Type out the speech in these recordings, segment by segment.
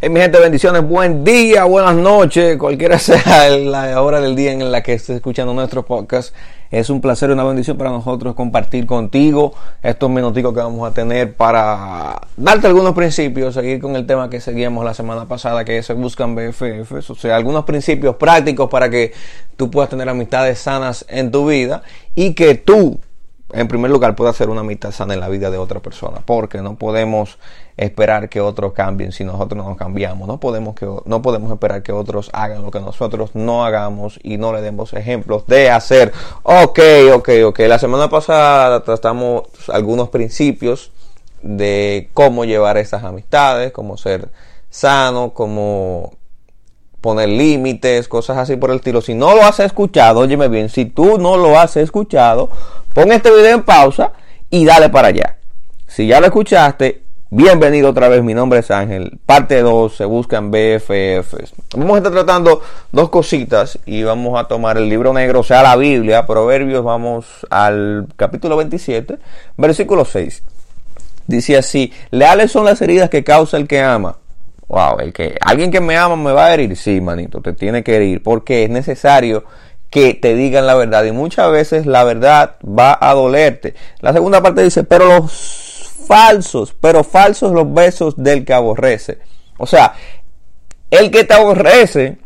Hey, mi gente, bendiciones, buen día, buenas noches, cualquiera sea la hora del día en la que estés escuchando nuestro podcast. Es un placer y una bendición para nosotros compartir contigo estos minuticos que vamos a tener para darte algunos principios, seguir con el tema que seguíamos la semana pasada, que se buscan BFF, o sea, algunos principios prácticos para que tú puedas tener amistades sanas en tu vida y que tú en primer lugar, puede hacer una amistad sana en la vida de otra persona, porque no podemos esperar que otros cambien si nosotros no cambiamos. No podemos, que, no podemos esperar que otros hagan lo que nosotros no hagamos y no le demos ejemplos de hacer. Ok, ok, ok. La semana pasada tratamos algunos principios de cómo llevar esas amistades, cómo ser sano, cómo poner límites, cosas así por el estilo. Si no lo has escuchado, óyeme bien, si tú no lo has escuchado, Pon este video en pausa y dale para allá. Si ya lo escuchaste, bienvenido otra vez. Mi nombre es Ángel. Parte 2, se buscan BFFs. Vamos a estar tratando dos cositas y vamos a tomar el libro negro, o sea, la Biblia, Proverbios. Vamos al capítulo 27, versículo 6. Dice así: Leales son las heridas que causa el que ama. Wow, el que alguien que me ama me va a herir. Sí, manito, te tiene que herir porque es necesario que te digan la verdad. Y muchas veces la verdad va a dolerte. La segunda parte dice, pero los falsos, pero falsos los besos del que aborrece. O sea, el que te aborrece,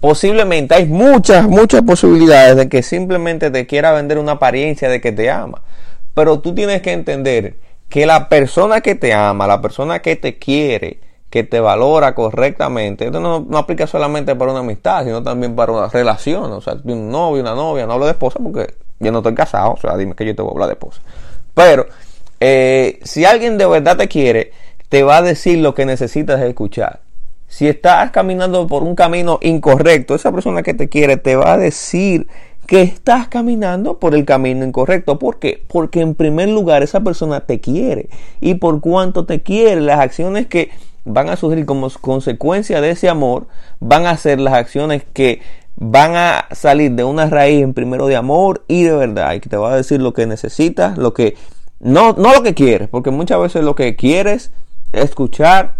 posiblemente hay muchas, muchas posibilidades de que simplemente te quiera vender una apariencia de que te ama. Pero tú tienes que entender que la persona que te ama, la persona que te quiere, que te valora correctamente. Esto no, aplica solamente para una amistad, sino también para una relación. O sea, un novio, una novia, no hablo de esposa porque yo no estoy casado, o sea, dime que yo te voy a hablar de esposa. Pero eh, si alguien de verdad te quiere, te va a decir lo que necesitas escuchar. Si estás caminando por un camino incorrecto, esa persona que te quiere te va a decir que estás caminando por el camino incorrecto. ¿Por qué? Porque en primer lugar esa persona te quiere. Y por cuanto te quiere, las acciones que van a surgir como consecuencia de ese amor, van a ser las acciones que van a salir de una raíz en primero de amor y de verdad, y que te va a decir lo que necesitas, lo que no, no lo que quieres, porque muchas veces lo que quieres escuchar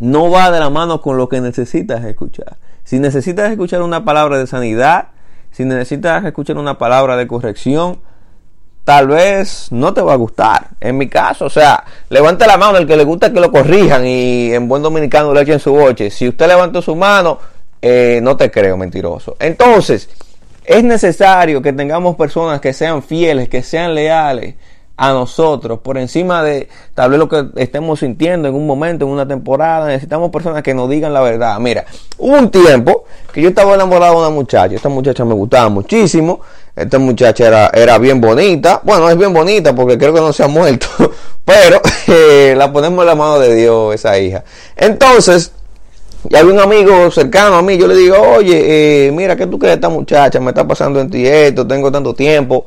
no va de la mano con lo que necesitas escuchar. Si necesitas escuchar una palabra de sanidad, si necesitas escuchar una palabra de corrección, tal vez no te va a gustar. En mi caso, o sea, levante la mano el que le gusta que lo corrijan y en buen dominicano le echen su boche. Si usted levantó su mano, eh, no te creo mentiroso. Entonces, es necesario que tengamos personas que sean fieles, que sean leales a nosotros, por encima de tal vez lo que estemos sintiendo en un momento, en una temporada. Necesitamos personas que nos digan la verdad. Mira, hubo un tiempo que yo estaba enamorado de una muchacha. Esta muchacha me gustaba muchísimo. Esta muchacha era, era bien bonita. Bueno, es bien bonita porque creo que no se ha muerto. Pero eh, la ponemos en la mano de Dios, esa hija. Entonces, y había un amigo cercano a mí. Yo le digo, oye, eh, mira, ¿qué tú crees de esta muchacha? Me está pasando en ti esto, tengo tanto tiempo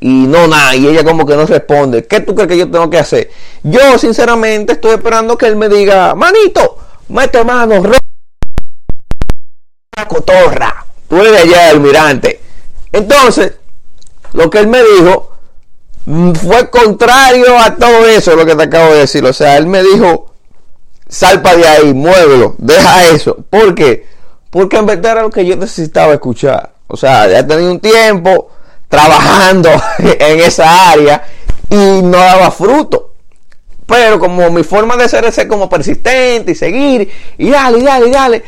y no nada, y ella como que no responde. ¿Qué tú crees que yo tengo que hacer? Yo sinceramente estoy esperando que él me diga, manito, mete mano, cotorra, tú eres allá, almirante. Entonces, lo que él me dijo mm, fue contrario a todo eso, lo que te acabo de decir. O sea, él me dijo, salpa de ahí, muévelo, deja eso. ¿Por qué? Porque en verdad era lo que yo necesitaba escuchar. O sea, ya tenido un tiempo trabajando en esa área y no daba fruto. Pero como mi forma de ser es como persistente y seguir y dale, dale, y dale.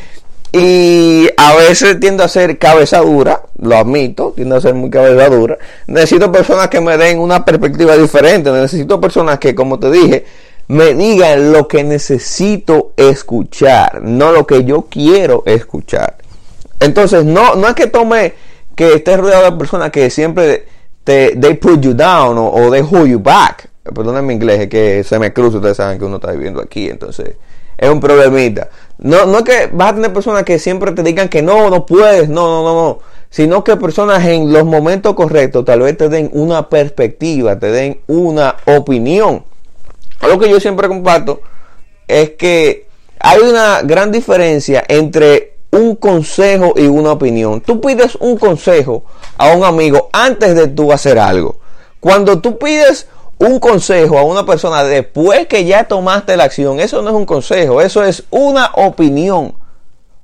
Y a veces tiendo a ser cabeza dura, lo admito, tiendo a ser muy cabeza dura. Necesito personas que me den una perspectiva diferente. Necesito personas que, como te dije, me digan lo que necesito escuchar, no lo que yo quiero escuchar. Entonces, no, no es que tome que estés rodeado de personas que siempre te they put you down o, they hold you back. Perdón en mi inglés, es que se me cruza, ustedes saben que uno está viviendo aquí, entonces es un problemita. No, no es que vas a tener personas que siempre te digan que no, no puedes, no, no, no, no. Sino que personas en los momentos correctos tal vez te den una perspectiva, te den una opinión. Algo que yo siempre comparto es que hay una gran diferencia entre un consejo y una opinión. Tú pides un consejo a un amigo antes de tú hacer algo. Cuando tú pides un consejo a una persona después que ya tomaste la acción, eso no es un consejo, eso es una opinión.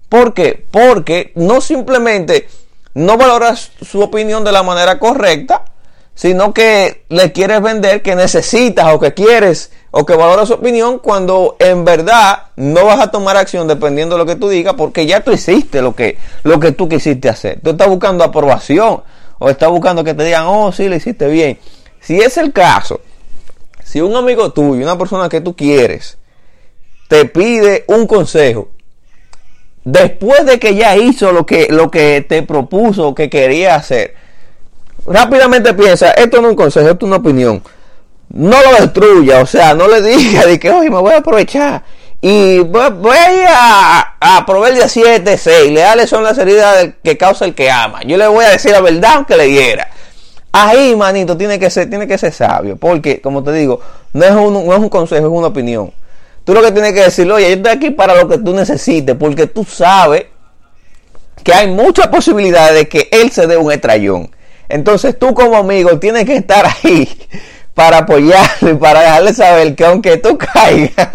¿Por qué? Porque no simplemente no valoras su opinión de la manera correcta, sino que le quieres vender que necesitas o que quieres o que valoras su opinión cuando en verdad no vas a tomar acción dependiendo de lo que tú digas porque ya tú hiciste lo que, lo que tú quisiste hacer. Tú estás buscando aprobación o estás buscando que te digan, oh, sí, lo hiciste bien. Si es el caso, si un amigo tuyo, una persona que tú quieres, te pide un consejo, después de que ya hizo lo que, lo que te propuso que quería hacer, rápidamente piensa, esto no es un consejo, esto es una opinión. No lo destruya, o sea, no le diga de que, oye, me voy a aprovechar y voy, a, a Proverbio 7, 6, leales son las heridas que causa el que ama. Yo le voy a decir la verdad aunque le hiera. Ahí, manito, tiene que ser, tiene que ser sabio, porque, como te digo, no es un, no es un consejo, es una opinión. Tú lo que tienes que decirle, oye, yo estoy aquí para lo que tú necesites, porque tú sabes que hay muchas posibilidades de que él se dé un estrellón. Entonces tú como amigo tienes que estar ahí para apoyarle, para dejarle saber que aunque tú caigas,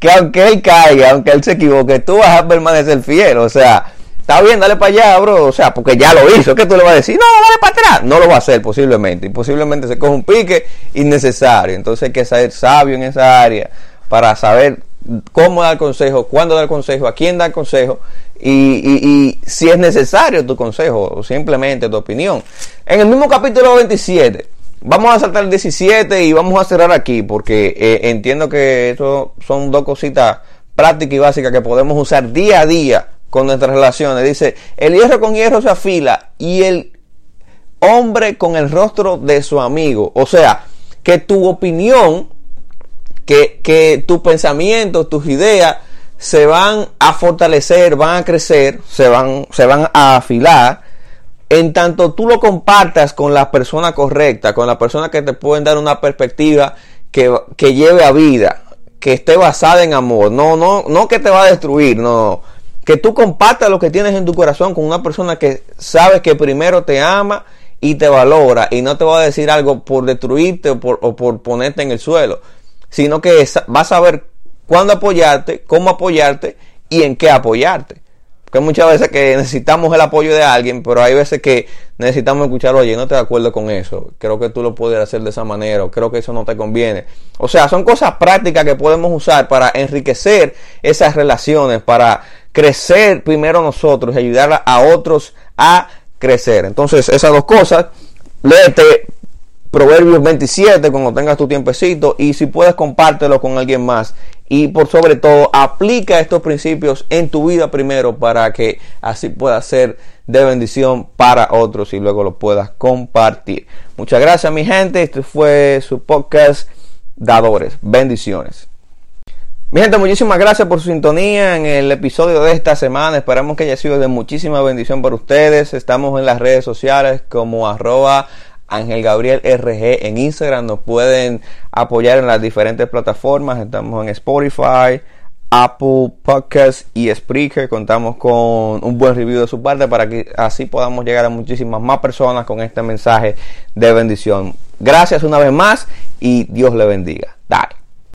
que aunque él caiga, aunque él se equivoque, tú vas a permanecer fiel. O sea, está bien, dale para allá, bro. O sea, porque ya lo hizo. ¿Qué tú le vas a decir? No, dale para atrás. No lo va a hacer posiblemente. Y posiblemente se coge un pique innecesario. Entonces hay que ser sabio en esa área para saber cómo dar consejo, cuándo dar consejo, a quién dar consejo y, si es necesario tu consejo o simplemente tu opinión. En el mismo capítulo 27, vamos a saltar el 17 y vamos a cerrar aquí porque eh, entiendo que eso son dos cositas prácticas y básicas que podemos usar día a día con nuestras relaciones. Dice, el hierro con hierro se afila y el hombre con el rostro de su amigo. O sea, que tu opinión que, tus pensamientos, tus ideas se van a fortalecer, van a crecer, se van, se van a afilar. En tanto tú lo compartas con la persona correcta, con la persona que te pueden dar una perspectiva que, que lleve a vida, que esté basada en amor, no, no, no que te va a destruir, no, que tú compartas lo que tienes en tu corazón con una persona que sabes que primero te ama y te valora y no te va a decir algo por destruirte o por ponerte en el suelo, sino que vas a ver cuándo apoyarte, cómo apoyarte y en qué apoyarte. Porque muchas veces que necesitamos el apoyo de alguien, pero hay veces que necesitamos escuchar, oye, no te de acuerdo con eso, creo que tú lo puedes hacer de esa manera, o creo que eso no te conviene. O sea, son cosas prácticas que podemos usar para enriquecer esas relaciones, para crecer primero nosotros y ayudar a otros a crecer. Entonces, esas dos cosas, léete Proverbios 27 cuando tengas tu tiempecito y si puedes compártelo con alguien más y por sobre todo aplica estos principios en tu vida primero para que así pueda ser de bendición para otros y luego lo puedas compartir. Muchas gracias mi gente, este fue su podcast Dadores, bendiciones. Mi gente, muchísimas gracias por su sintonía en el episodio de esta semana. Esperamos que haya sido de muchísima bendición para ustedes. Estamos en las redes sociales como arroba Ángel Gabriel RG en Instagram. Nos pueden apoyar en las diferentes plataformas. Estamos en Spotify, Apple Podcasts y Spreaker. Contamos con un buen review de su parte para que así podamos llegar a muchísimas más personas con este mensaje de bendición. Gracias una vez más y Dios le bendiga. Dale.